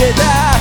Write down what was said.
get that